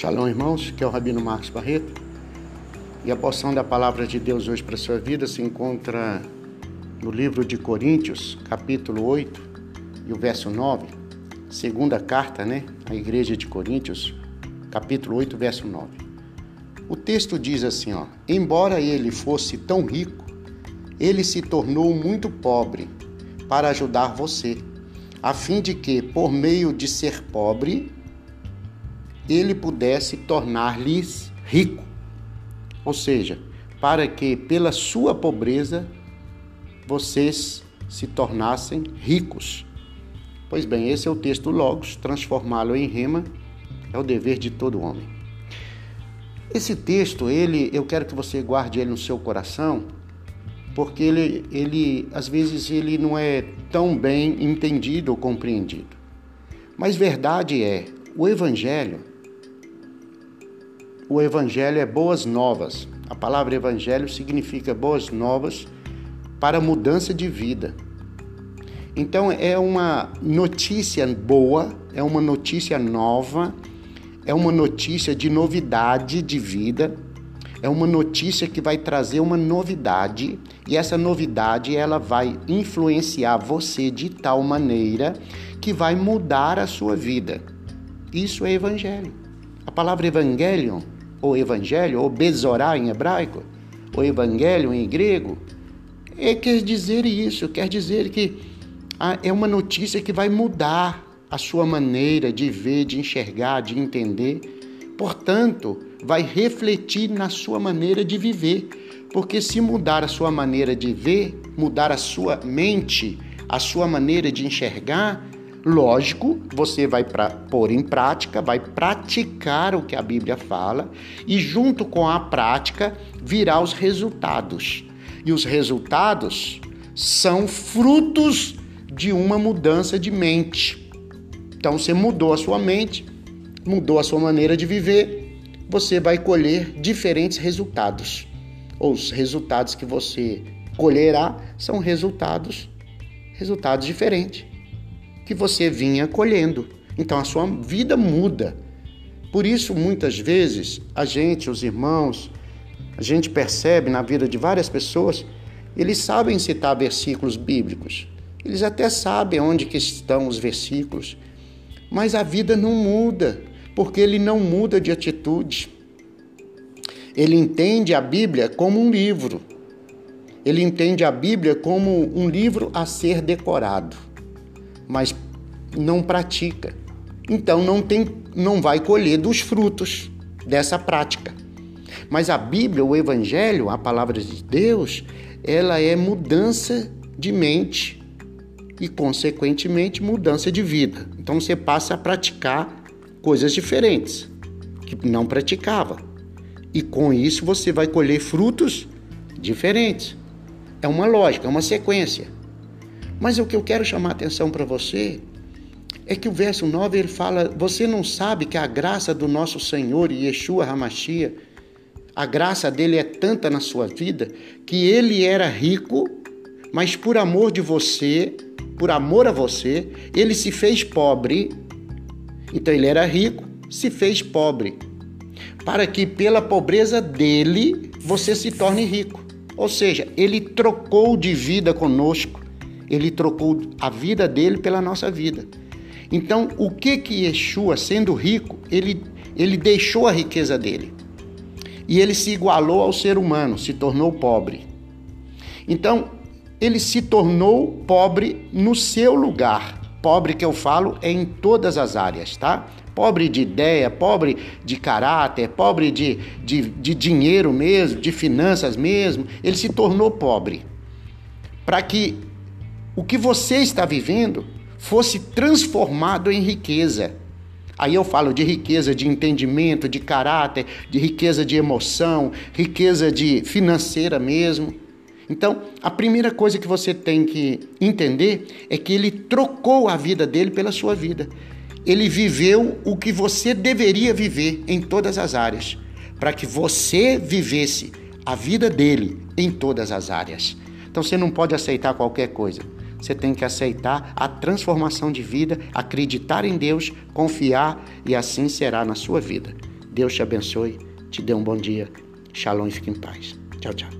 Shalom, irmãos, que é o Rabino Marcos Barreto. E a porção da palavra de Deus hoje para a sua vida se encontra no livro de Coríntios, capítulo 8, e o verso 9. Segunda carta, né? A igreja de Coríntios, capítulo 8, verso 9. O texto diz assim, ó: Embora ele fosse tão rico, ele se tornou muito pobre para ajudar você, a fim de que, por meio de ser pobre, ele pudesse tornar-lhes rico. Ou seja, para que pela sua pobreza vocês se tornassem ricos. Pois bem, esse é o texto Logos, transformá-lo em rema é o dever de todo homem. Esse texto, ele, eu quero que você guarde ele no seu coração, porque ele, ele às vezes ele não é tão bem entendido ou compreendido. Mas verdade é, o evangelho o evangelho é boas novas. A palavra evangelho significa boas novas para mudança de vida. Então é uma notícia boa, é uma notícia nova, é uma notícia de novidade de vida, é uma notícia que vai trazer uma novidade e essa novidade ela vai influenciar você de tal maneira que vai mudar a sua vida. Isso é evangelho. A palavra evangelion ou evangelho, ou bezorá em hebraico, ou evangelho em grego, é, quer dizer isso, quer dizer que ah, é uma notícia que vai mudar a sua maneira de ver, de enxergar, de entender. Portanto, vai refletir na sua maneira de viver. Porque se mudar a sua maneira de ver, mudar a sua mente, a sua maneira de enxergar, Lógico, você vai pra, pôr em prática, vai praticar o que a Bíblia fala e, junto com a prática, virá os resultados. E os resultados são frutos de uma mudança de mente. Então, você mudou a sua mente, mudou a sua maneira de viver, você vai colher diferentes resultados. Os resultados que você colherá são resultados resultados diferentes que você vinha colhendo. Então a sua vida muda. Por isso, muitas vezes, a gente, os irmãos, a gente percebe na vida de várias pessoas, eles sabem citar versículos bíblicos. Eles até sabem onde que estão os versículos, mas a vida não muda, porque ele não muda de atitude. Ele entende a Bíblia como um livro. Ele entende a Bíblia como um livro a ser decorado mas não pratica. Então não tem, não vai colher dos frutos dessa prática. Mas a Bíblia, o Evangelho, a palavra de Deus, ela é mudança de mente e, consequentemente, mudança de vida. Então você passa a praticar coisas diferentes que não praticava. E com isso você vai colher frutos diferentes. É uma lógica, é uma sequência. Mas o que eu quero chamar a atenção para você é que o verso 9 ele fala: Você não sabe que a graça do nosso Senhor Yeshua Hamashia, a graça dele é tanta na sua vida, que ele era rico, mas por amor de você, por amor a você, ele se fez pobre. Então ele era rico, se fez pobre, para que pela pobreza dele você se torne rico. Ou seja, ele trocou de vida conosco ele trocou a vida dele pela nossa vida. Então, o que que Yeshua, sendo rico, ele, ele deixou a riqueza dele. E ele se igualou ao ser humano, se tornou pobre. Então, ele se tornou pobre no seu lugar. Pobre que eu falo é em todas as áreas, tá? Pobre de ideia, pobre de caráter, pobre de, de, de dinheiro mesmo, de finanças mesmo. Ele se tornou pobre. Para que o que você está vivendo fosse transformado em riqueza. Aí eu falo de riqueza de entendimento, de caráter, de riqueza de emoção, riqueza de financeira mesmo. Então, a primeira coisa que você tem que entender é que ele trocou a vida dele pela sua vida. Ele viveu o que você deveria viver em todas as áreas, para que você vivesse a vida dele em todas as áreas. Então você não pode aceitar qualquer coisa. Você tem que aceitar a transformação de vida, acreditar em Deus, confiar e assim será na sua vida. Deus te abençoe, te dê um bom dia. Shalom e fique em paz. Tchau, tchau.